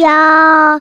要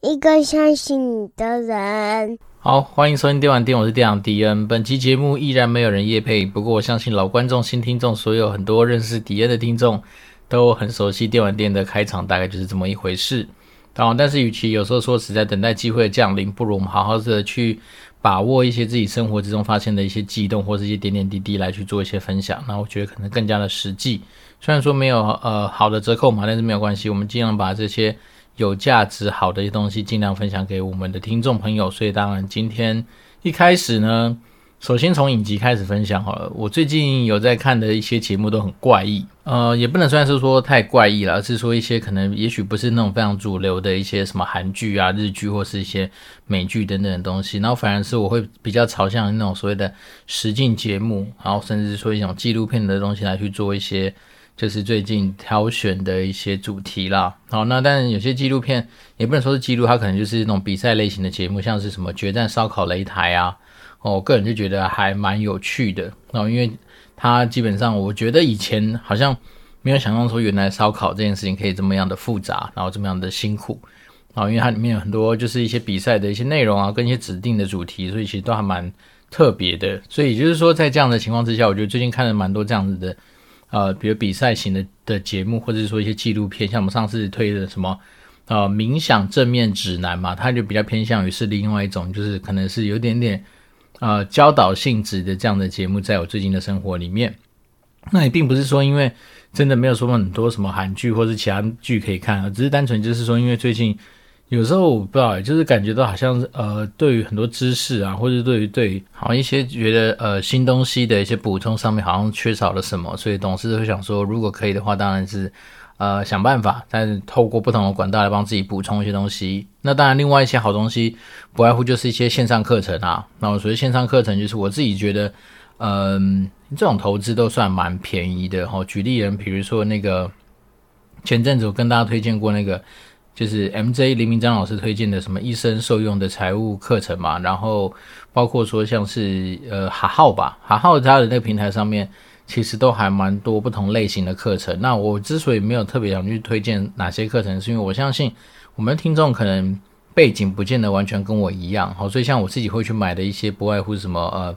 一个相信你的人。好，欢迎收听电玩店，我是店长迪恩。本期节目依然没有人夜配，不过我相信老观众、新听众，所有很多认识迪恩的听众都很熟悉电玩店的开场，大概就是这么一回事。当然，但是与其有时候说实在等待机会的降临，不如我们好好的去把握一些自己生活之中发现的一些悸动，或是一些点点滴滴来去做一些分享。那我觉得可能更加的实际。虽然说没有呃好的折扣嘛，但是没有关系，我们尽量把这些。有价值好的一些东西，尽量分享给我们的听众朋友。所以，当然今天一开始呢，首先从影集开始分享好了。我最近有在看的一些节目都很怪异，呃，也不能算是说太怪异了，而是说一些可能也许不是那种非常主流的一些什么韩剧啊、日剧或是一些美剧等等的东西。然后反而是我会比较朝向那种所谓的实境节目，然后甚至说一种纪录片的东西来去做一些。就是最近挑选的一些主题啦，好，那但有些纪录片也不能说是纪录，它可能就是那种比赛类型的节目，像是什么决战烧烤擂台啊，哦，我个人就觉得还蛮有趣的，哦，因为它基本上我觉得以前好像没有想象说原来烧烤这件事情可以这么样的复杂，然后这么样的辛苦，啊，因为它里面有很多就是一些比赛的一些内容啊，跟一些指定的主题，所以其实都还蛮特别的，所以就是说在这样的情况之下，我觉得最近看了蛮多这样子的。呃，比如比赛型的的节目，或者是说一些纪录片，像我们上次推的什么呃冥想正面指南嘛，它就比较偏向于是另外一种，就是可能是有点点呃教导性质的这样的节目，在我最近的生活里面。那也并不是说因为真的没有说很多什么韩剧或是其他剧可以看，只是单纯就是说因为最近。有时候我不知道，就是感觉到好像呃，对于很多知识啊，或者对于对好像一些觉得呃新东西的一些补充上面，好像缺少了什么，所以董事会想说，如果可以的话，当然是呃想办法，但是透过不同的管道来帮自己补充一些东西。那当然，另外一些好东西，不外乎就是一些线上课程啊。那我所谓线上课程，就是我自己觉得，嗯、这种投资都算蛮便宜的。哈，举例人，比如说那个前阵子我跟大家推荐过那个。就是 MJ 林明章老师推荐的什么一生受用的财务课程嘛，然后包括说像是呃哈浩吧，哈号它的那个平台上面其实都还蛮多不同类型的课程。那我之所以没有特别想去推荐哪些课程，是因为我相信我们的听众可能背景不见得完全跟我一样，好，所以像我自己会去买的一些不外乎什么呃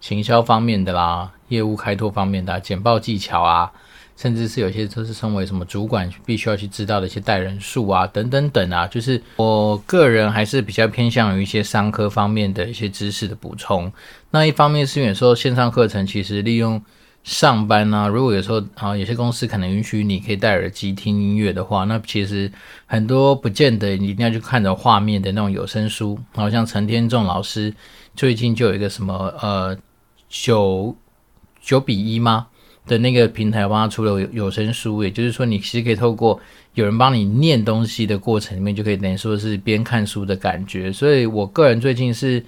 行销方面的啦，业务开拓方面的简报技巧啊。甚至是有些都是称为什么主管必须要去知道的一些带人数啊，等等等啊，就是我个人还是比较偏向于一些商科方面的一些知识的补充。那一方面是因为有时候线上课程其实利用上班啊，如果有时候啊有些公司可能允许你可以戴耳机听音乐的话，那其实很多不见得你一定要去看着画面的那种有声书。好像陈天仲老师最近就有一个什么呃九九比一吗？的那个平台帮他出了有声书，也就是说，你其实可以透过有人帮你念东西的过程里面，就可以等于说是边看书的感觉。所以我个人最近是，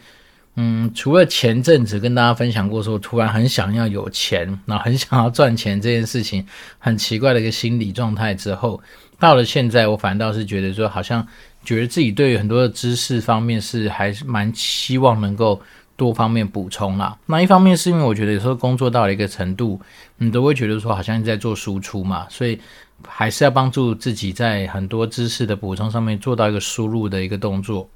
嗯，除了前阵子跟大家分享过说，突然很想要有钱，然后很想要赚钱这件事情，很奇怪的一个心理状态之后，到了现在，我反倒是觉得说，好像觉得自己对于很多的知识方面是还是蛮希望能够。多方面补充啦，那一方面是因为我觉得有时候工作到了一个程度，你都会觉得说好像在做输出嘛，所以还是要帮助自己在很多知识的补充上面做到一个输入的一个动作。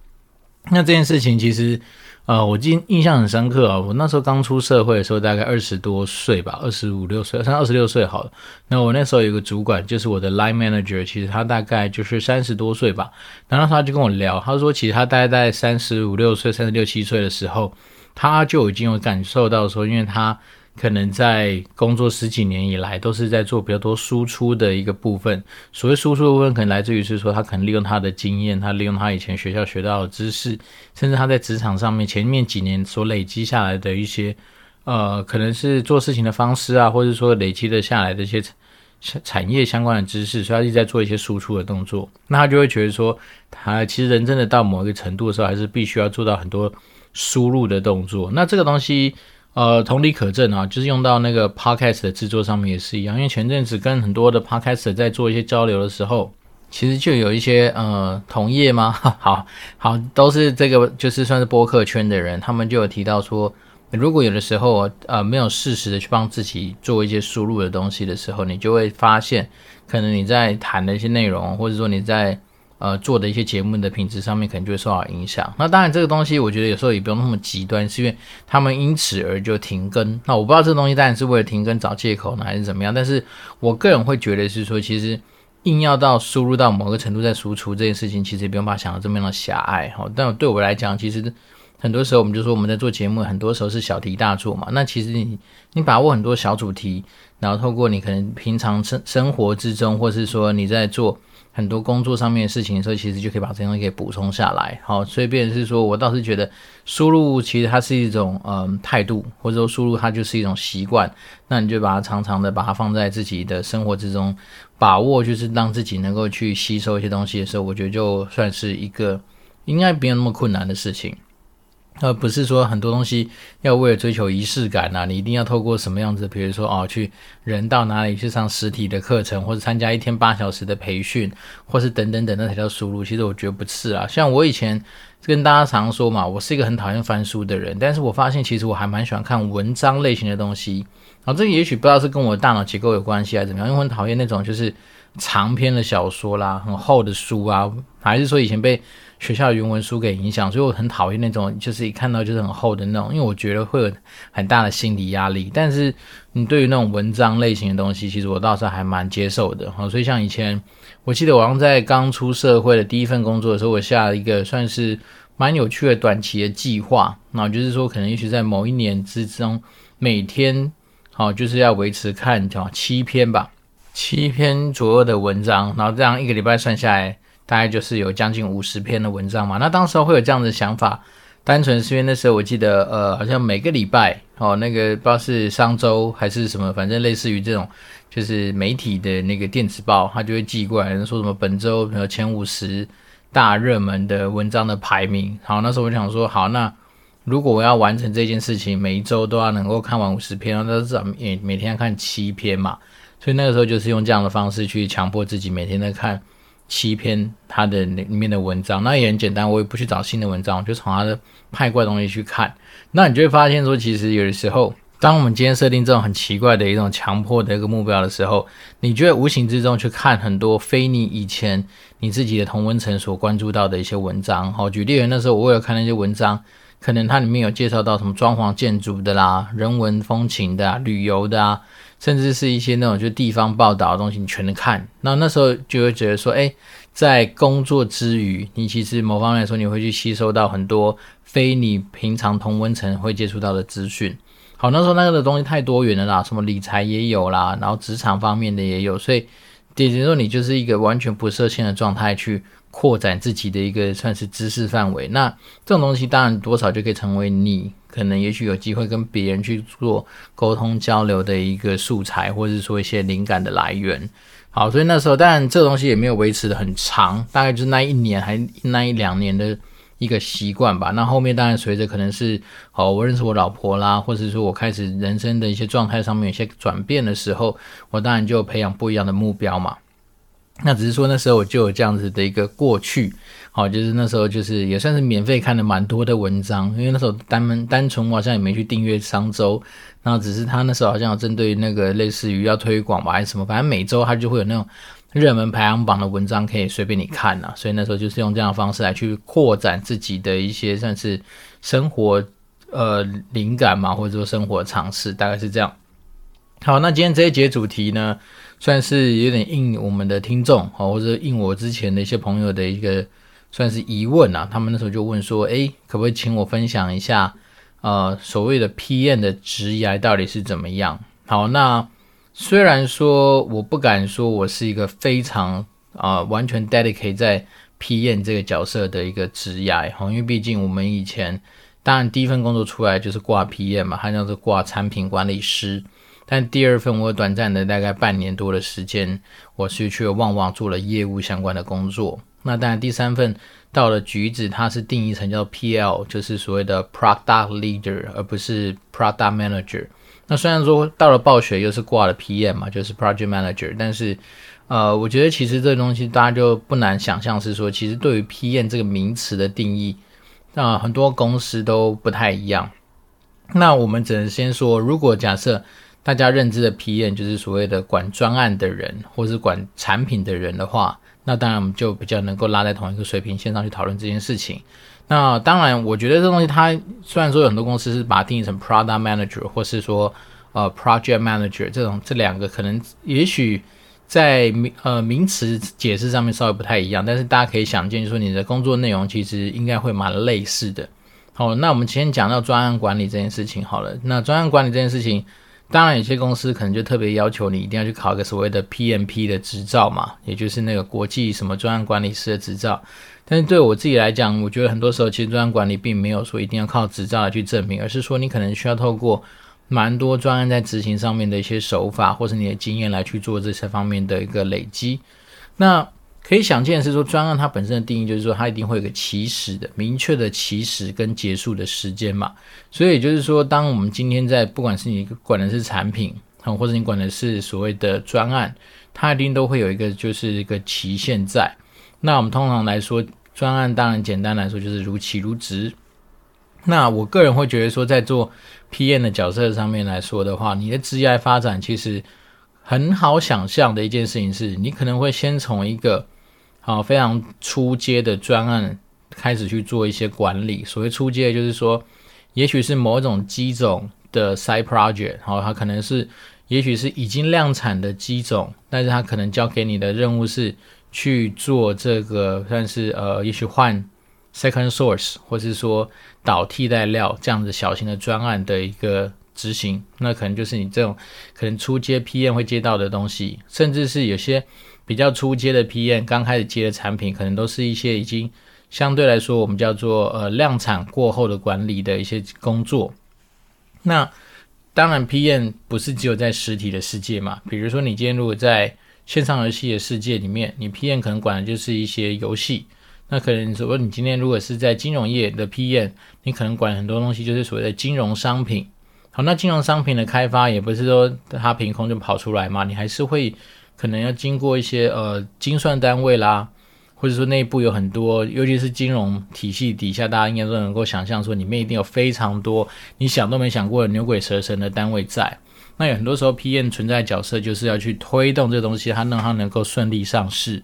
那这件事情其实，呃，我记印象很深刻啊。我那时候刚出社会的时候，大概二十多岁吧，二十五六岁，像二十六岁好了。那我那时候有个主管，就是我的 line manager，其实他大概就是三十多岁吧。然后他就跟我聊，他说其实他大概在三十五六岁、三十六七岁的时候。他就已经有感受到说，因为他可能在工作十几年以来都是在做比较多输出的一个部分。所谓输出的部分，可能来自于是说他可能利用他的经验，他利用他以前学校学到的知识，甚至他在职场上面前面几年所累积下来的一些，呃，可能是做事情的方式啊，或者说累积的下来的一些产业相关的知识，所以他一直在做一些输出的动作。那他就会觉得说，他其实人真的到某一个程度的时候，还是必须要做到很多。输入的动作，那这个东西，呃，同理可证啊，就是用到那个 podcast 的制作上面也是一样。因为前阵子跟很多的 podcast 在做一些交流的时候，其实就有一些呃同业吗？好好，都是这个就是算是播客圈的人，他们就有提到说，如果有的时候呃没有适时的去帮自己做一些输入的东西的时候，你就会发现，可能你在谈的一些内容，或者说你在呃做的一些节目的品质上面，可能就会受到影响。那当然这个东西，我觉得有时候也不用那么极端，是因为他们因此而就停更。那我不知道这个东西当然是为了停更找借口呢，还是怎么样？但是我个人会觉得是说，其实硬要到输入到某个程度再输出这件事情，其实也不用把想的这么样的狭隘哈。但对我来讲，其实。很多时候，我们就说我们在做节目，很多时候是小题大做嘛。那其实你你把握很多小主题，然后透过你可能平常生生活之中，或是说你在做很多工作上面的事情的时候，其实就可以把这些东西给补充下来。好，所以变成是说我倒是觉得输入其实它是一种嗯态度，或者说输入它就是一种习惯。那你就把它常常的把它放在自己的生活之中，把握就是让自己能够去吸收一些东西的时候，我觉得就算是一个应该没有那么困难的事情。而不是说很多东西要为了追求仪式感呐，你一定要透过什么样子，比如说哦，去人到哪里去上实体的课程，或者参加一天八小时的培训，或是等等等，那才叫输入。其实我觉得不是啊。像我以前跟大家常说嘛，我是一个很讨厌翻书的人，但是我发现其实我还蛮喜欢看文章类型的东西。啊，这个也许不知道是跟我的大脑结构有关系还是怎么样，因为我很讨厌那种就是长篇的小说啦，很厚的书啊，还是说以前被。学校的原文书给影响，所以我很讨厌那种，就是一看到就是很厚的那种，因为我觉得会有很大的心理压力。但是你对于那种文章类型的东西，其实我倒是还蛮接受的。好，所以像以前，我记得我好像在刚出社会的第一份工作的时候，我下了一个算是蛮有趣的短期的计划，那就是说可能也许在某一年之中，每天好就是要维持看叫七篇吧，七篇左右的文章，然后这样一个礼拜算下来。大概就是有将近五十篇的文章嘛，那当时会有这样的想法，单纯是因为那时候我记得，呃，好像每个礼拜哦，那个不知道是商周还是什么，反正类似于这种，就是媒体的那个电子报，他就会寄过来，说什么本周前五十大热门的文章的排名。好，那时候我想说，好，那如果我要完成这件事情，每一周都要能够看完五十篇，那至少每每天要看七篇嘛，所以那个时候就是用这样的方式去强迫自己每天在看。七篇他的里面的文章，那也很简单，我也不去找新的文章，我就从他的派过来东西去看。那你就会发现说，其实有的时候，当我们今天设定这种很奇怪的一种强迫的一个目标的时候，你就会无形之中去看很多非你以前你自己的同温层所关注到的一些文章。好，举例，那时候我有看那些文章，可能它里面有介绍到什么装潢建筑的啦、人文风情的啊、旅游的啊。甚至是一些那种就地方报道的东西，你全能看。那那时候就会觉得说，哎，在工作之余，你其实某方面来说，你会去吸收到很多非你平常同温层会接触到的资讯。好，那时候那个的东西太多元了啦，什么理财也有啦，然后职场方面的也有，所以等于说你就是一个完全不设限的状态去扩展自己的一个算是知识范围。那这种东西当然多少就可以成为你。可能也许有机会跟别人去做沟通交流的一个素材，或者说一些灵感的来源。好，所以那时候当然这东西也没有维持得很长，大概就是那一年还那一两年的一个习惯吧。那后面当然随着可能是好，我认识我老婆啦，或者说我开始人生的一些状态上面有些转变的时候，我当然就培养不一样的目标嘛。那只是说那时候我就有这样子的一个过去，好，就是那时候就是也算是免费看了蛮多的文章，因为那时候单门单纯我好像也没去订阅商周，然后只是他那时候好像有针对那个类似于要推广吧还是什么，反正每周他就会有那种热门排行榜的文章可以随便你看呐，所以那时候就是用这样的方式来去扩展自己的一些算是生活呃灵感嘛，或者说生活常识，大概是这样。好，那今天这一节主题呢，算是有点应我们的听众，好或者应我之前的一些朋友的一个算是疑问啊。他们那时候就问说，诶，可不可以请我分享一下，呃，所谓的 PM 的职涯到底是怎么样？好，那虽然说我不敢说我是一个非常啊、完全 dedicate 在 PM 这个角色的一个职涯，因为毕竟我们以前当然第一份工作出来就是挂 PM 嘛，还叫做挂产品管理师。但第二份我短暂的大概半年多的时间，我是去了旺旺做了业务相关的工作。那当然第三份到了橘子，它是定义成叫 PL，就是所谓的 Product Leader，而不是 Product Manager。那虽然说到了暴雪又是挂了 PM 嘛，就是 Project Manager，但是呃，我觉得其实这东西大家就不难想象是说，其实对于 PM 这个名词的定义，那、很多公司都不太一样。那我们只能先说，如果假设大家认知的 PM 就是所谓的管专案的人，或是管产品的人的话，那当然我们就比较能够拉在同一个水平线上去讨论这件事情。那当然，我觉得这东西它虽然说有很多公司是把它定义成 Product Manager，或是说呃 Project Manager 这种这两个可能也许在名呃名词解释上面稍微不太一样，但是大家可以想见，就是说你的工作内容其实应该会蛮类似的。好，那我们今天讲到专案管理这件事情好了。那专案管理这件事情，当然有些公司可能就特别要求你一定要去考一个所谓的 PMP 的执照嘛，也就是那个国际什么专案管理师的执照。但是对我自己来讲，我觉得很多时候其实专案管理并没有说一定要靠执照来去证明，而是说你可能需要透过蛮多专案在执行上面的一些手法，或是你的经验来去做这些方面的一个累积。那可以想见的是说，专案它本身的定义就是说，它一定会有个起始的明确的起始跟结束的时间嘛。所以就是说，当我们今天在不管是你管的是产品，或者你管的是所谓的专案，它一定都会有一个就是一个期限在。那我们通常来说，专案当然简单来说就是如期如职。那我个人会觉得说，在做 PM 的角色上面来说的话，你的职业发展其实很好想象的一件事情是，你可能会先从一个好，非常初阶的专案开始去做一些管理。所谓初阶，就是说，也许是某种机种的 side project，好，它可能是，也许是已经量产的机种，但是它可能交给你的任务是去做这个，算是呃，也许换 second source，或是说导替代料这样子小型的专案的一个执行。那可能就是你这种可能初阶 PM 会接到的东西，甚至是有些。比较初阶的 PM，刚开始接的产品，可能都是一些已经相对来说，我们叫做呃量产过后的管理的一些工作。那当然，PM 不是只有在实体的世界嘛。比如说，你今天如果在线上游戏的世界里面，你 PM 可能管的就是一些游戏。那可能说，你今天如果是在金融业的 PM，你可能管很多东西，就是所谓的金融商品。好，那金融商品的开发也不是说它凭空就跑出来嘛，你还是会。可能要经过一些呃精算单位啦，或者说内部有很多，尤其是金融体系底下，大家应该都能够想象说，里面一定有非常多你想都没想过的牛鬼蛇神的单位在。那有很多时候，PM 存在角色就是要去推动这东西，它让它能够顺利上市。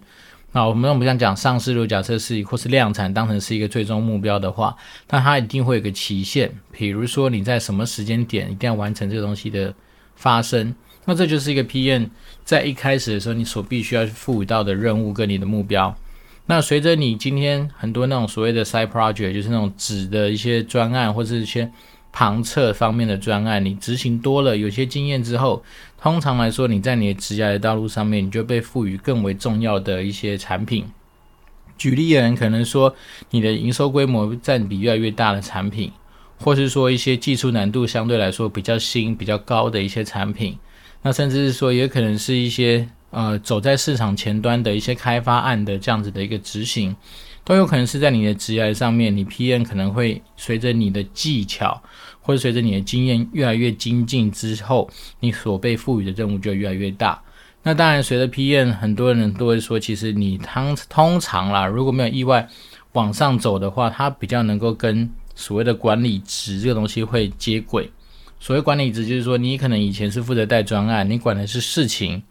那我们我们想讲上市，如果假设是或是量产当成是一个最终目标的话，那它一定会有个期限，比如说你在什么时间点一定要完成这个东西的发生。那这就是一个 PM 在一开始的时候，你所必须要赋予到的任务跟你的目标。那随着你今天很多那种所谓的 side project，就是那种纸的一些专案或者一些旁侧方面的专案，你执行多了，有些经验之后，通常来说，你在你的职业的道路上面，你就被赋予更为重要的一些产品。举例而言，可能说你的营收规模占比越来越大的产品，或是说一些技术难度相对来说比较新、比较高的一些产品。那甚至是说，也可能是一些呃走在市场前端的一些开发案的这样子的一个执行，都有可能是在你的职业上面，你 PM 可能会随着你的技巧或者随着你的经验越来越精进之后，你所被赋予的任务就越来越大。那当然，随着 PM，很多人都会说，其实你通通常啦，如果没有意外往上走的话，它比较能够跟所谓的管理职这个东西会接轨。所谓管理职，就是说你可能以前是负责带专案，你管的是事情，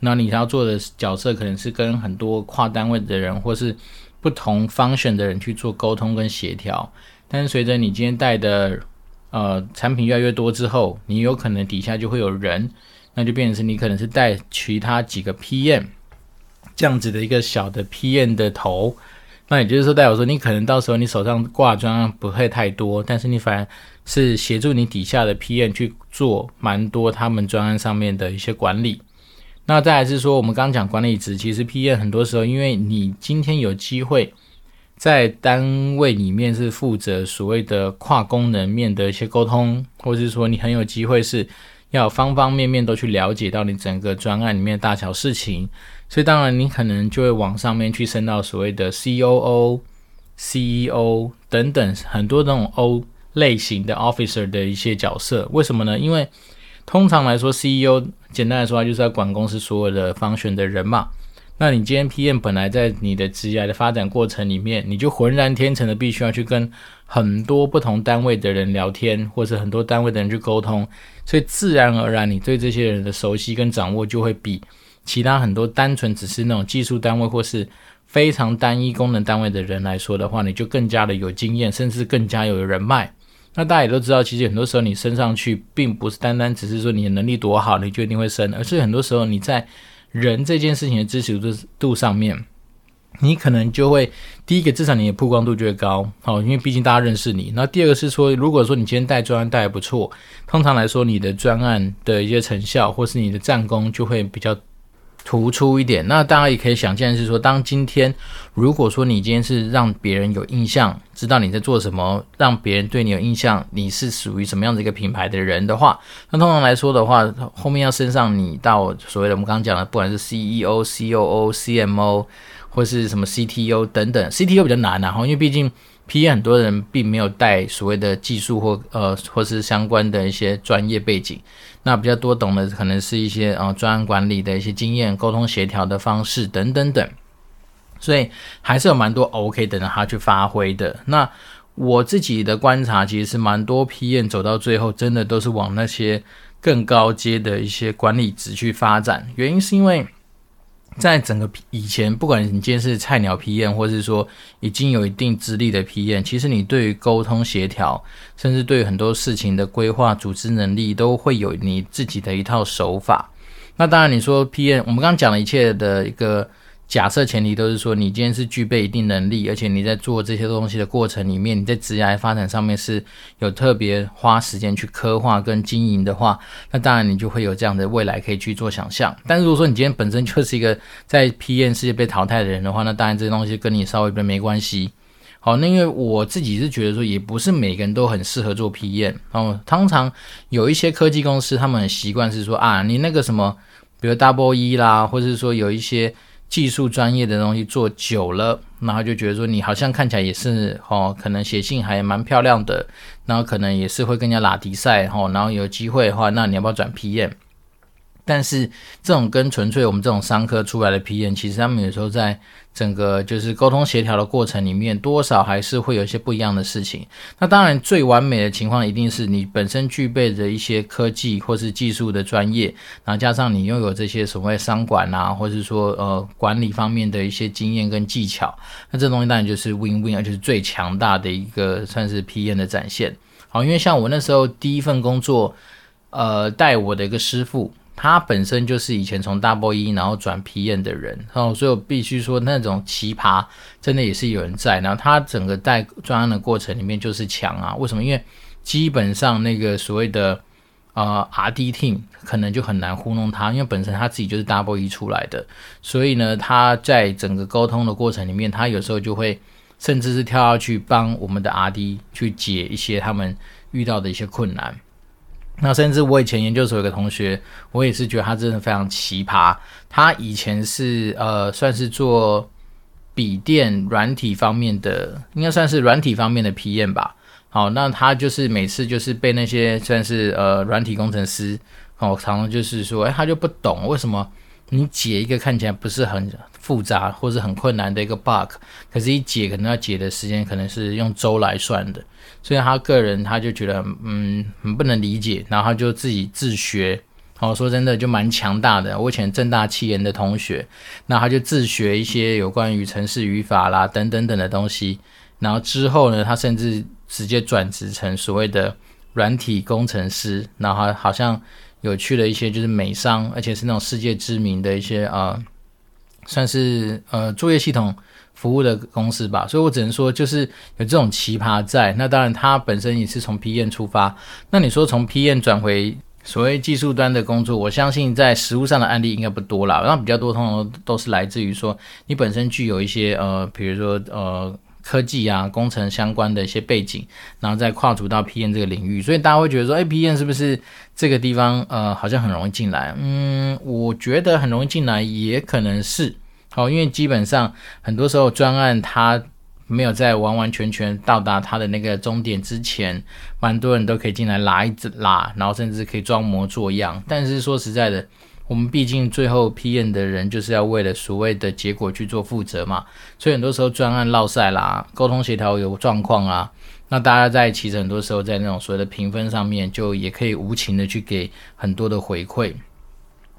那你要做的角色可能是跟很多跨单位的人或是不同 function 的人去做沟通跟协调。但是随着你今天带的呃产品越来越多之后，你有可能底下就会有人，那就变成是你可能是带其他几个 PM 这样子的一个小的 PM 的头。那也就是说，代表说你可能到时候你手上挂专案不会太多，但是你反而是协助你底下的 PM 去做蛮多他们专案上面的一些管理。那再来是说，我们刚讲管理职，其实 PM 很多时候，因为你今天有机会在单位里面是负责所谓的跨功能面的一些沟通，或者是说你很有机会是要方方面面都去了解到你整个专案里面大小事情。所以当然，你可能就会往上面去升到所谓的 COO、CEO 等等很多这种 O 类型的 officer 的一些角色。为什么呢？因为通常来说，CEO 简单来说，就是要管公司所有的方选的人嘛。那你今天 PM 本来在你的职业的发展过程里面，你就浑然天成的必须要去跟很多不同单位的人聊天，或者很多单位的人去沟通，所以自然而然你对这些人的熟悉跟掌握就会比其他很多单纯只是那种技术单位或是非常单一功能单位的人来说的话，你就更加的有经验，甚至更加有人脉。那大家也都知道，其实很多时候你升上去，并不是单单只是说你的能力多好，你就一定会升，而是很多时候你在人这件事情的支持度度上面，你可能就会第一个至少你的曝光度就会高，好，因为毕竟大家认识你。那第二个是说，如果说你今天带专案带得不错，通常来说你的专案的一些成效或是你的战功就会比较。突出一点，那大家也可以想见是说，当今天如果说你今天是让别人有印象，知道你在做什么，让别人对你有印象，你是属于什么样的一个品牌的人的话，那通常来说的话，后面要升上你到所谓的我们刚刚讲的，不管是 CEO、COO、CMO 或是什么 CTO 等等，CTO 比较难啊，因为毕竟。PM 很多人并没有带所谓的技术或呃或是相关的一些专业背景，那比较多懂的可能是一些呃专案管理的一些经验、沟通协调的方式等等等，所以还是有蛮多 OK 等着他去发挥的。那我自己的观察其实是蛮多 PM 走到最后，真的都是往那些更高阶的一些管理职去发展，原因是因为。在整个以前，不管你今天是菜鸟 PM，或是说已经有一定资历的 PM，其实你对于沟通协调，甚至对于很多事情的规划、组织能力，都会有你自己的一套手法。那当然，你说 PM，我们刚刚讲了一切的一个。假设前提都是说，你今天是具备一定能力，而且你在做这些东西的过程里面，你在职业发展上面是有特别花时间去刻画跟经营的话，那当然你就会有这样的未来可以去做想象。但如果说你今天本身就是一个在 PM 世界被淘汰的人的话，那当然这些东西跟你稍微比较没关系。好，那因为我自己是觉得说，也不是每个人都很适合做 PM。哦，通常有一些科技公司，他们很习惯是说啊，你那个什么，比如 Double E 啦，或者是说有一些。技术专业的东西做久了，然后就觉得说你好像看起来也是哦，可能写信还蛮漂亮的，然后可能也是会更加拉迪赛哈，然后有机会的话，那你要不要转 PM？但是这种跟纯粹我们这种商科出来的 PM，其实他们有时候在整个就是沟通协调的过程里面，多少还是会有一些不一样的事情。那当然最完美的情况一定是你本身具备着一些科技或是技术的专业，然后加上你拥有这些所谓商管啊，或是说呃管理方面的一些经验跟技巧，那这东西当然就是 win win，而且是最强大的一个算是 PM 的展现。好，因为像我那时候第一份工作，呃，带我的一个师傅。他本身就是以前从 Double E 然后转 PN 的人，哦，所以我必须说那种奇葩真的也是有人在。然后他整个带专案的过程里面就是强啊，为什么？因为基本上那个所谓的呃 RD Team 可能就很难糊弄他，因为本身他自己就是 Double E 出来的，所以呢，他在整个沟通的过程里面，他有时候就会甚至是跳下去帮我们的 RD 去解一些他们遇到的一些困难。那甚至我以前研究所有个同学，我也是觉得他真的非常奇葩。他以前是呃，算是做笔电软体方面的，应该算是软体方面的 PM 吧。好，那他就是每次就是被那些算是呃软体工程师，哦，常常就是说，哎，他就不懂为什么你解一个看起来不是很复杂或是很困难的一个 bug，可是一解可能要解的时间可能是用周来算的。所以他个人他就觉得嗯很不能理解，然后他就自己自学。哦，说真的就蛮强大的。我以前正大企研的同学，那他就自学一些有关于程式语法啦等等等的东西。然后之后呢，他甚至直接转职成所谓的软体工程师。然后好像有去了一些就是美商，而且是那种世界知名的一些呃，算是呃作业系统。服务的公司吧，所以我只能说，就是有这种奇葩在。那当然，他本身也是从 PM 出发。那你说从 PM 转回所谓技术端的工作，我相信在实务上的案例应该不多啦。那比较多，通常都是来自于说你本身具有一些呃，比如说呃科技啊、工程相关的一些背景，然后再跨足到 p n 这个领域。所以大家会觉得说，哎 p n 是不是这个地方呃好像很容易进来？嗯，我觉得很容易进来，也可能是。好，因为基本上很多时候专案它没有在完完全全到达它的那个终点之前，蛮多人都可以进来拉一拉，然后甚至可以装模作样。但是说实在的，我们毕竟最后 PM 的人就是要为了所谓的结果去做负责嘛，所以很多时候专案落赛啦，沟通协调有状况啊，那大家在其实很多时候在那种所谓的评分上面，就也可以无情的去给很多的回馈。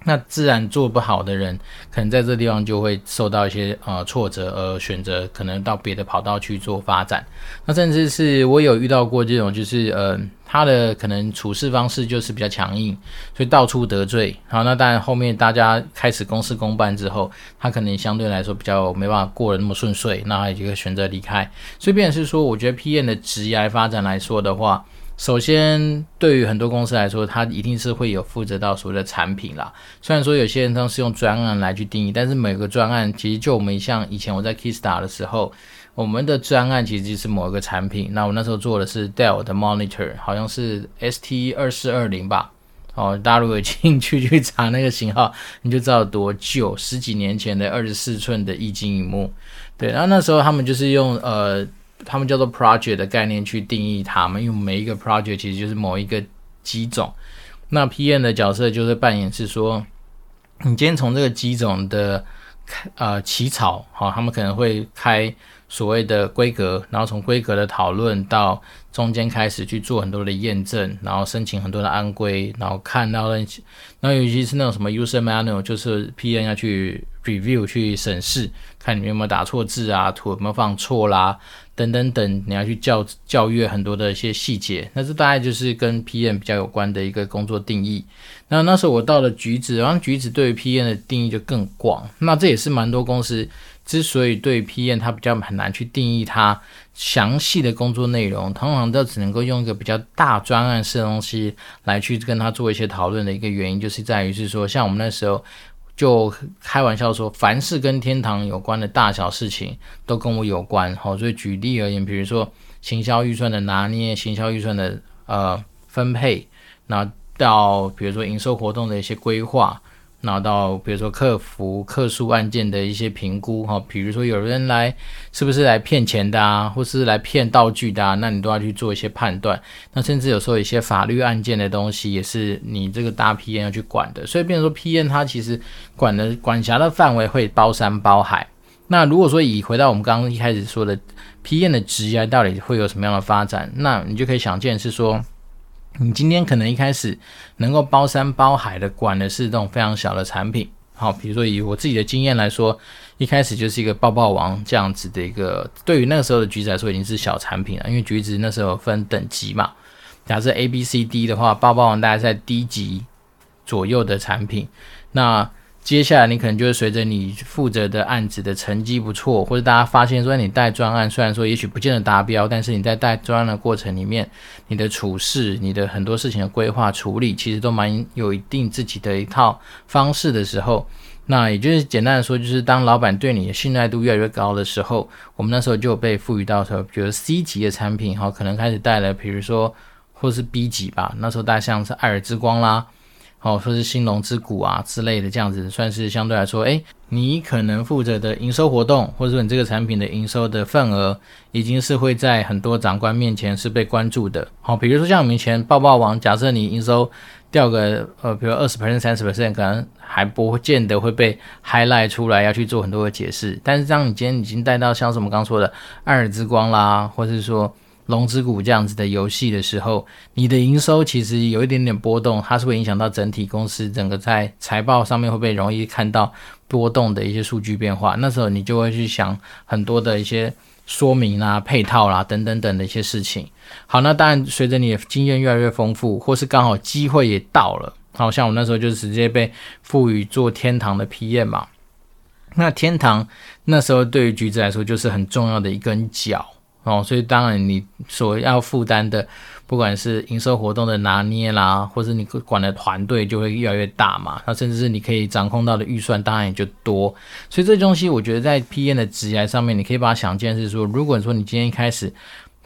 那自然做不好的人，可能在这地方就会受到一些呃挫折，而选择可能到别的跑道去做发展。那甚至是我有遇到过这种，就是呃他的可能处事方式就是比较强硬，所以到处得罪。好，那当然后面大家开始公事公办之后，他可能相对来说比较没办法过得那么顺遂，那他也就会选择离开。所以变成是说，我觉得 PM 的职业发展来说的话。首先，对于很多公司来说，它一定是会有负责到所谓的产品啦。虽然说有些人他是用专案来去定义，但是每个专案其实就我们像以前我在 Keystar 的时候，我们的专案其实就是某一个产品。那我那时候做的是 Dell 的 Monitor，好像是 ST 二四二零吧。哦，大家如果有兴趣去查那个型号，你就知道多旧，十几年前的二十四寸的液晶荧幕。对，然后那时候他们就是用呃。他们叫做 project 的概念去定义它们，因为每一个 project 其实就是某一个机种。那 PM 的角色就是扮演是说，你今天从这个机种的呃起草，好，他们可能会开所谓的规格，然后从规格的讨论到中间开始去做很多的验证，然后申请很多的安规，然后看到那些，然后尤其是那种什么 user manual，就是 PM 要去 review 去审视，看你们有没有打错字啊，图有没有放错啦。等等等，你要去教教育很多的一些细节，那这大概就是跟 PM 比较有关的一个工作定义。那那时候我到了橘子，然后橘子对于 PM 的定义就更广。那这也是蛮多公司之所以对 PM 它比较很难去定义它详细的工作内容，通常都只能够用一个比较大专案式的东西来去跟他做一些讨论的一个原因，就是在于是说，像我们那时候。就开玩笑说，凡是跟天堂有关的大小事情都跟我有关。好，所以举例而言，比如说行销预算的拿捏，行销预算的呃分配，那到比如说营收活动的一些规划。拿到比如说客服客诉案件的一些评估哈，比如说有人来是不是来骗钱的啊，或是来骗道具的啊，那你都要去做一些判断。那甚至有时候一些法律案件的东西也是你这个大 PN 要去管的。所以变成说 PN 它其实管的管辖的范围会包山包海。那如果说以回到我们刚刚一开始说的 PN 的职业到底会有什么样的发展，那你就可以想见是说。你今天可能一开始能够包山包海的管的是这种非常小的产品，好，比如说以我自己的经验来说，一开始就是一个抱抱王这样子的一个，对于那个时候的橘子来说已经是小产品了，因为橘子那时候分等级嘛，假设 A、B、C、D 的话，抱抱王大概在 D 级左右的产品，那。接下来你可能就会随着你负责的案子的成绩不错，或者大家发现说你带专案虽然说也许不见得达标，但是你在带专案的过程里面，你的处事、你的很多事情的规划处理，其实都蛮有一定自己的一套方式的时候，那也就是简单的说，就是当老板对你的信赖度越来越高的时候，我们那时候就被赋予到说，比如 C 级的产品，哈，可能开始带了，比如说或是 B 级吧，那时候大家像是爱尔之光啦。哦，说是兴隆之谷啊之类的，这样子算是相对来说，诶，你可能负责的营收活动，或者说你这个产品的营收的份额，已经是会在很多长官面前是被关注的。好，比如说像我们以前爆爆王，假设你营收掉个呃，比如二十 percent、三十 percent，可能还不见得会被 highlight 出来，要去做很多的解释。但是这样你今天已经带到像什么刚说的爱尔之光啦，或者是说。龙之谷这样子的游戏的时候，你的营收其实有一点点波动，它是会影响到整体公司整个在财报上面会不会容易看到波动的一些数据变化。那时候你就会去想很多的一些说明啦、配套啦等等等的一些事情。好，那当然随着你的经验越来越丰富，或是刚好机会也到了，好像我那时候就直接被赋予做天堂的 PM 嘛。那天堂那时候对于橘子来说就是很重要的一根脚。哦，所以当然你所要负担的，不管是营收活动的拿捏啦，或是你管的团队就会越来越大嘛，那甚至是你可以掌控到的预算当然也就多。所以这东西我觉得在 PM 的职涯上面，你可以把它想见是说，如果说你今天一开始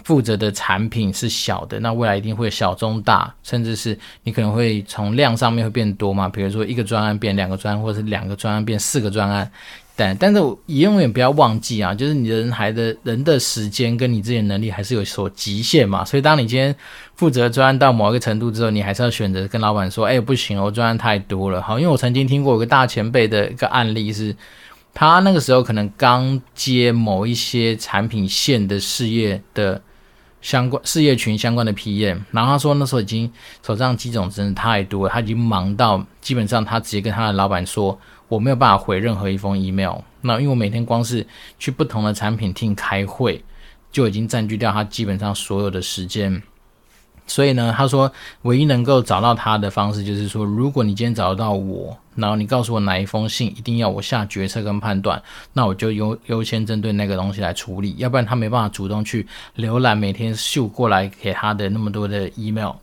负责的产品是小的，那未来一定会小中大，甚至是你可能会从量上面会变多嘛，比如说一个专案变两个专案，或者是两个专案变四个专案。但但是我也永远不要忘记啊，就是你人还的人的时间跟你自己的能力还是有所极限嘛。所以当你今天负责专案到某一个程度之后，你还是要选择跟老板说：“哎，不行，我专案太多了。”好，因为我曾经听过有个大前辈的一个案例是，他那个时候可能刚接某一些产品线的事业的相关事业群相关的 PM，然后他说那时候已经手上机种真的太多了，他已经忙到基本上他直接跟他的老板说。我没有办法回任何一封 email，那因为我每天光是去不同的产品厅开会，就已经占据掉他基本上所有的时间。所以呢，他说唯一能够找到他的方式，就是说，如果你今天找得到我，然后你告诉我哪一封信一定要我下决策跟判断，那我就优优先针对那个东西来处理，要不然他没办法主动去浏览每天秀过来给他的那么多的 email。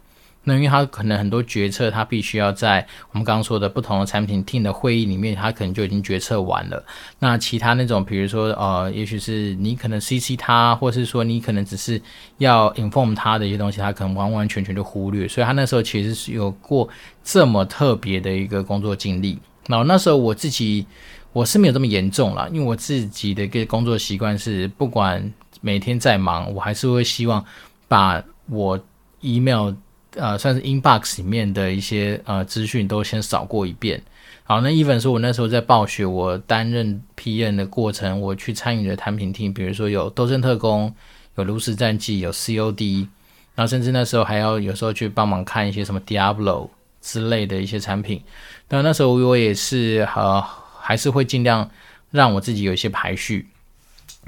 那因为他可能很多决策，他必须要在我们刚刚说的不同的产品 team 的会议里面，他可能就已经决策完了。那其他那种，比如说呃，也许是你可能 CC 他，或是说你可能只是要 inform 他的一些东西，他可能完完全全就忽略。所以他那时候其实是有过这么特别的一个工作经历。然后那时候我自己我是没有这么严重啦，因为我自己的一个工作习惯是，不管每天再忙，我还是会希望把我 email。呃，算是 inbox 里面的一些呃资讯都先扫过一遍。好，那 even 说，我那时候在暴雪，我担任 PM 的过程，我去参与的产品厅比如说有《斗阵特工》、有《炉石战记》、有 COD，然后甚至那时候还要有时候去帮忙看一些什么 Diablo 之类的一些产品。但那时候我也是呃，还是会尽量让我自己有一些排序。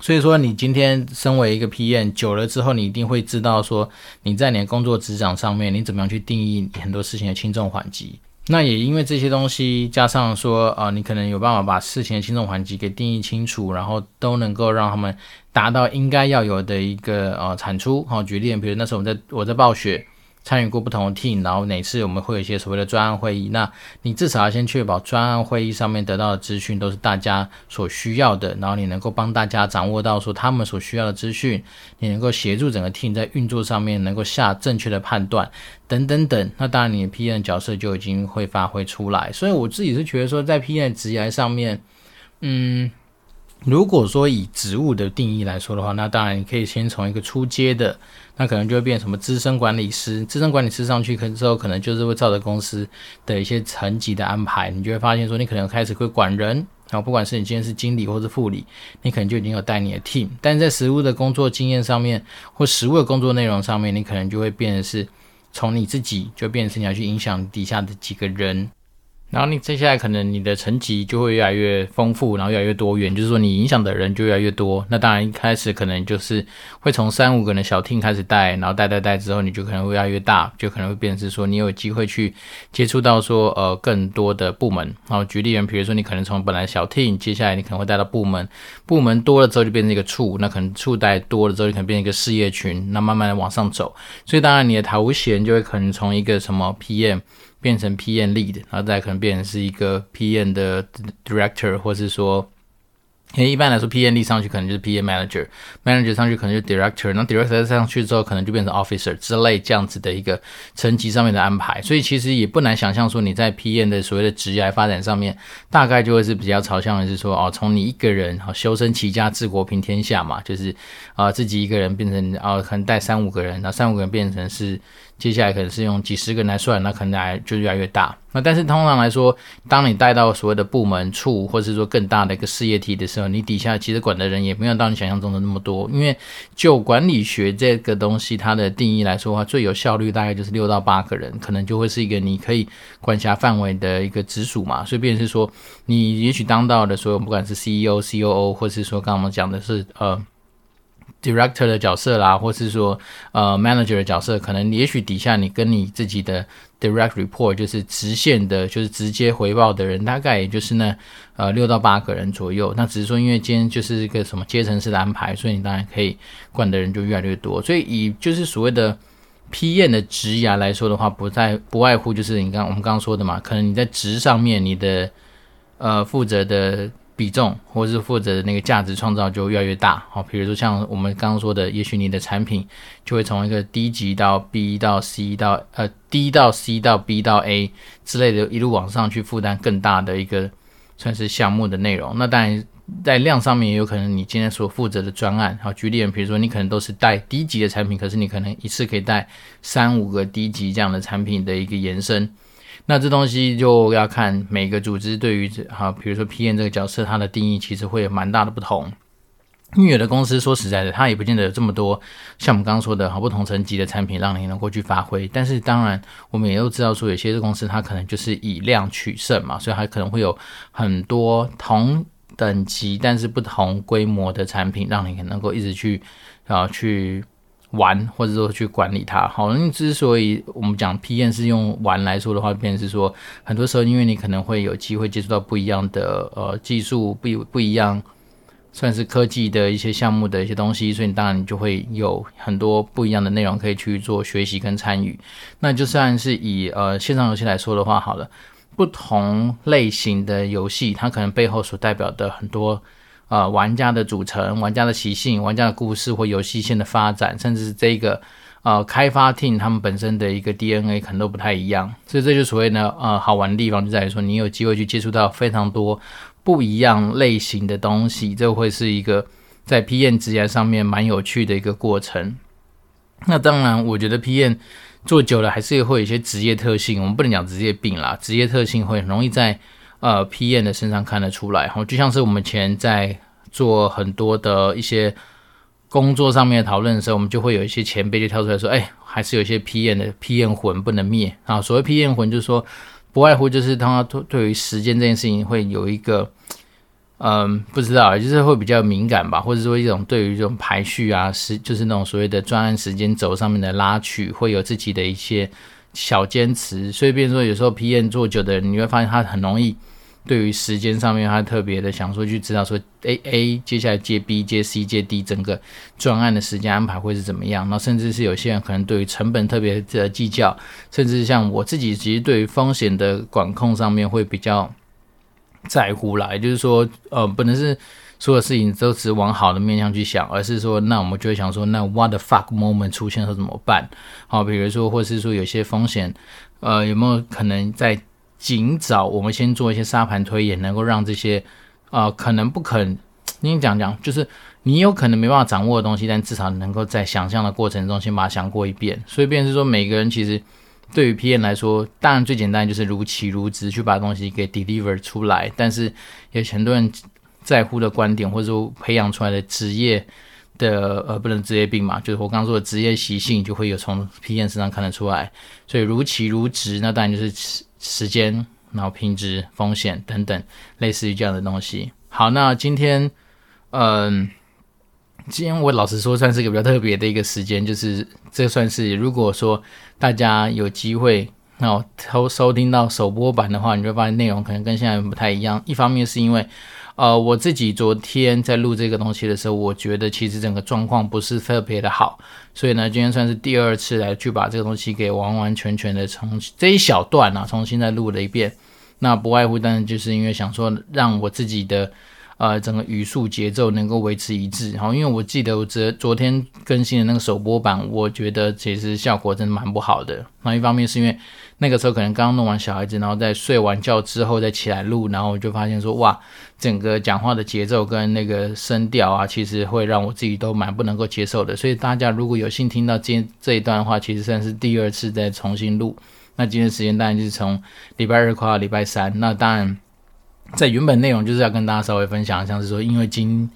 所以说，你今天身为一个 PM 久了之后，你一定会知道说，你在你的工作职掌上面，你怎么样去定义很多事情的轻重缓急。那也因为这些东西，加上说，啊、呃，你可能有办法把事情的轻重缓急给定义清楚，然后都能够让他们达到应该要有的一个呃产出。好，举例，比如那时候我在我在暴雪。参与过不同的 team，然后哪次我们会有一些所谓的专案会议，那你至少要先确保专案会议上面得到的资讯都是大家所需要的，然后你能够帮大家掌握到说他们所需要的资讯，你能够协助整个 team 在运作上面能够下正确的判断，等等等。那当然你的 P N 角色就已经会发挥出来。所以我自己是觉得说，在 P N 职涯上面，嗯。如果说以职务的定义来说的话，那当然你可以先从一个初阶的，那可能就会变成什么资深管理师，资深管理师上去可之后，可能就是会照着公司的一些层级的安排，你就会发现说，你可能开始会管人，然后不管是你今天是经理或是副理，你可能就已经有带你的 team，但在实务的工作经验上面或实务的工作内容上面，你可能就会变成是从你自己就变成你要去影响底下的几个人。然后你接下来可能你的层级就会越来越丰富，然后越来越多元，就是说你影响的人就越来越多。那当然一开始可能就是会从三五个人的小 team 开始带，然后带带带之后，你就可能会越来越大，就可能会变成是说你有机会去接触到说呃更多的部门。然后举例人，比如说你可能从本来小 team，接下来你可能会带到部门，部门多了之后就变成一个处，那可能处带多了之后就可能变成一个事业群，那慢慢的往上走。所以当然你的头衔就会可能从一个什么 PM。变成 PM lead，然后再可能变成是一个 PM 的 director，或是说，因为一般来说 PM lead 上去可能就是 PM manager，manager 上去可能就 director，那 director 上去之后可能就变成 officer 之类这样子的一个层级上面的安排。所以其实也不难想象说你在 PM 的所谓的职业发展上面，大概就会是比较朝向的是说，哦，从你一个人啊修身齐家治国平天下嘛，就是啊、自己一个人变成啊、可能带三五个人，然后三五个人变成是。接下来可能是用几十个人来算，那可能还就越来越大。那但是通常来说，当你带到所谓的部门处，或是说更大的一个事业体的时候，你底下其实管的人也没有到你想象中的那么多。因为就管理学这个东西它的定义来说的话，最有效率大概就是六到八个人，可能就会是一个你可以管辖范围的一个直属嘛。所以变成是说，你也许当到的所有不管是 CEO、COO，或是说刚刚我们讲的是呃。Director 的角色啦，或是说呃 Manager 的角色，可能也许底下你跟你自己的 Direct Report 就是直线的，就是直接回报的人，大概也就是那呃六到八个人左右。那只是说，因为今天就是一个什么阶层式的安排，所以你当然可以管的人就越来越多。所以以就是所谓的 PM 的职涯来说的话，不在不外乎就是你刚我们刚刚说的嘛，可能你在职上面你的呃负责的。比重或是负责的那个价值创造就越来越大，好，比如说像我们刚刚说的，也许你的产品就会从一个 D 级到 B 到 C 到呃 D 到 C 到 B 到 A 之类的，一路往上去负担更大的一个算是项目的内容。那当然在量上面也有可能你今天所负责的专案，好，举例，比如说你可能都是带低级的产品，可是你可能一次可以带三五个低级这样的产品的一个延伸。那这东西就要看每个组织对于这哈，比如说 P N 这个角色，它的定义其实会有蛮大的不同。因为有的公司说实在的，它也不见得有这么多像我们刚刚说的好不同层级的产品让你能够去发挥。但是当然，我们也都知道说，有些公司它可能就是以量取胜嘛，所以它可能会有很多同等级但是不同规模的产品，让你能够一直去啊去。玩或者说去管理它，好，那之所以我们讲 PM 是用玩来说的话，便是说很多时候，因为你可能会有机会接触到不一样的呃技术，不不一样，算是科技的一些项目的一些东西，所以你当然你就会有很多不一样的内容可以去做学习跟参与。那就算是以呃线上游戏来说的话，好了，不同类型的游戏，它可能背后所代表的很多。呃，玩家的组成、玩家的习性、玩家的故事或游戏线的发展，甚至是这个呃开发 team 他们本身的一个 DNA 可能都不太一样，所以这就所谓呢呃好玩的地方就在于说，你有机会去接触到非常多不一样类型的东西，这会是一个在 PM 职业上面蛮有趣的一个过程。那当然，我觉得 PM 做久了还是会有一些职业特性，我们不能讲职业病啦，职业特性会很容易在。呃，PM 的身上看得出来，哈，就像是我们前在做很多的一些工作上面的讨论的时候，我们就会有一些前辈就跳出来说，哎，还是有一些 PM 的 PM 魂不能灭啊。所谓 PM 魂，就是说不外乎就是他对于时间这件事情会有一个，嗯，不知道，就是会比较敏感吧，或者说一种对于这种排序啊，时就是那种所谓的专案时间轴上面的拉取，会有自己的一些小坚持。所以，变说有时候 PM 做久的人，你会发现他很容易。对于时间上面，他特别的想说去知道说，A A 接下来接 B 接 C 接 D，整个专案的时间安排会是怎么样？那甚至是有些人可能对于成本特别的计较，甚至像我自己，其实对于风险的管控上面会比较在乎啦。也就是说，呃，不能是所有事情都只往好的面向去想，而是说，那我们就会想说，那 What the fuck moment 出现了怎么办？好，比如说，或是说有些风险，呃，有没有可能在尽早，我们先做一些沙盘推演，能够让这些，呃，可能不可能，你讲讲，就是你有可能没办法掌握的东西，但至少能够在想象的过程中先把它想过一遍。所以，便是说，每个人其实对于 PM 来说，当然最简单就是如期如质去把东西给 deliver 出来。但是，有很多人在乎的观点，或者说培养出来的职业的，呃，不能职业病嘛，就是我刚刚说的职业习性，就会有从 PM 身上看得出来。所以，如期如职，那当然就是。时间，然后品质、风险等等，类似于这样的东西。好，那今天，嗯，今天我老实说，算是一个比较特别的一个时间，就是这算是如果说大家有机会，然后收听到首播版的话，你会发现内容可能跟现在不太一样。一方面是因为。呃，我自己昨天在录这个东西的时候，我觉得其实整个状况不是特别的好，所以呢，今天算是第二次来去把这个东西给完完全全的重这一小段啊，重新再录了一遍。那不外乎，当然就是因为想说让我自己的。呃，整个语速节奏能够维持一致，好，因为我记得我昨昨天更新的那个首播版，我觉得其实效果真的蛮不好的。那一方面是因为那个时候可能刚弄完小孩子，然后在睡完觉之后再起来录，然后我就发现说，哇，整个讲话的节奏跟那个声调啊，其实会让我自己都蛮不能够接受的。所以大家如果有幸听到今天这一段的话，其实算是第二次再重新录。那今天时间当然就是从礼拜二跨到礼拜三，那当然。在原本内容就是要跟大家稍微分享，像是说，因为今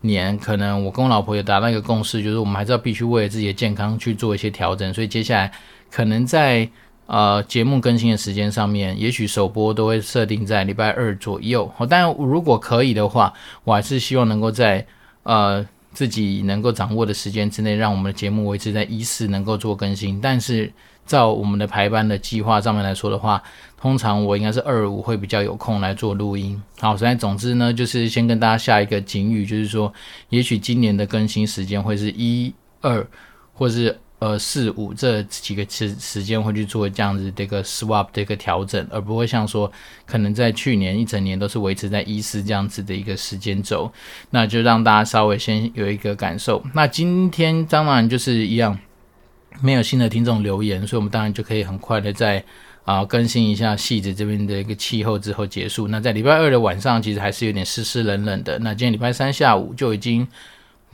年可能我跟我老婆有达到一个共识，就是我们还是要必须为了自己的健康去做一些调整，所以接下来可能在呃节目更新的时间上面，也许首播都会设定在礼拜二左右。好，但如果可以的话，我还是希望能够在呃自己能够掌握的时间之内，让我们的节目维持在一四能够做更新，但是。照我们的排班的计划上面来说的话，通常我应该是二五会比较有空来做录音。好，所以总之呢，就是先跟大家下一个警语，就是说，也许今年的更新时间会是一二，或是呃四五这几个时时间会去做这样子的一个 swap 的一个调整，而不会像说可能在去年一整年都是维持在一四这样子的一个时间轴。那就让大家稍微先有一个感受。那今天当然就是一样。没有新的听众留言，所以我们当然就可以很快的在啊、更新一下汐止这边的一个气候之后结束。那在礼拜二的晚上，其实还是有点湿湿冷冷的。那今天礼拜三下午就已经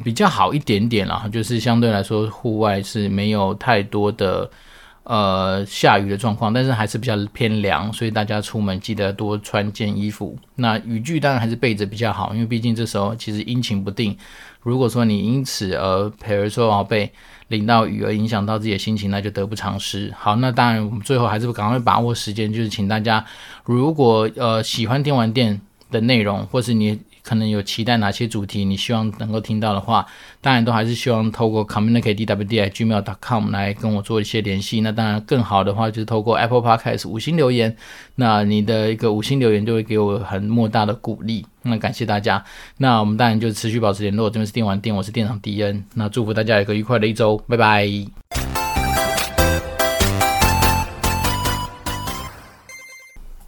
比较好一点点了，就是相对来说户外是没有太多的呃下雨的状况，但是还是比较偏凉，所以大家出门记得多穿件衣服。那雨具当然还是备着比较好，因为毕竟这时候其实阴晴不定。如果说你因此而，比如说哦被淋到雨而影响到自己的心情，那就得不偿失。好，那当然我们最后还是赶快把握时间，就是请大家，如果呃喜欢电玩店的内容，或是你。可能有期待哪些主题，你希望能够听到的话，当然都还是希望透过 communicatedwd@gmail.com 来跟我做一些联系。那当然更好的话就是透过 Apple Podcast 五星留言，那你的一个五星留言就会给我很莫大的鼓励。那感谢大家，那我们当然就持续保持联络。这边是电玩店，我是店长 D N。那祝福大家有一个愉快的一周，拜拜。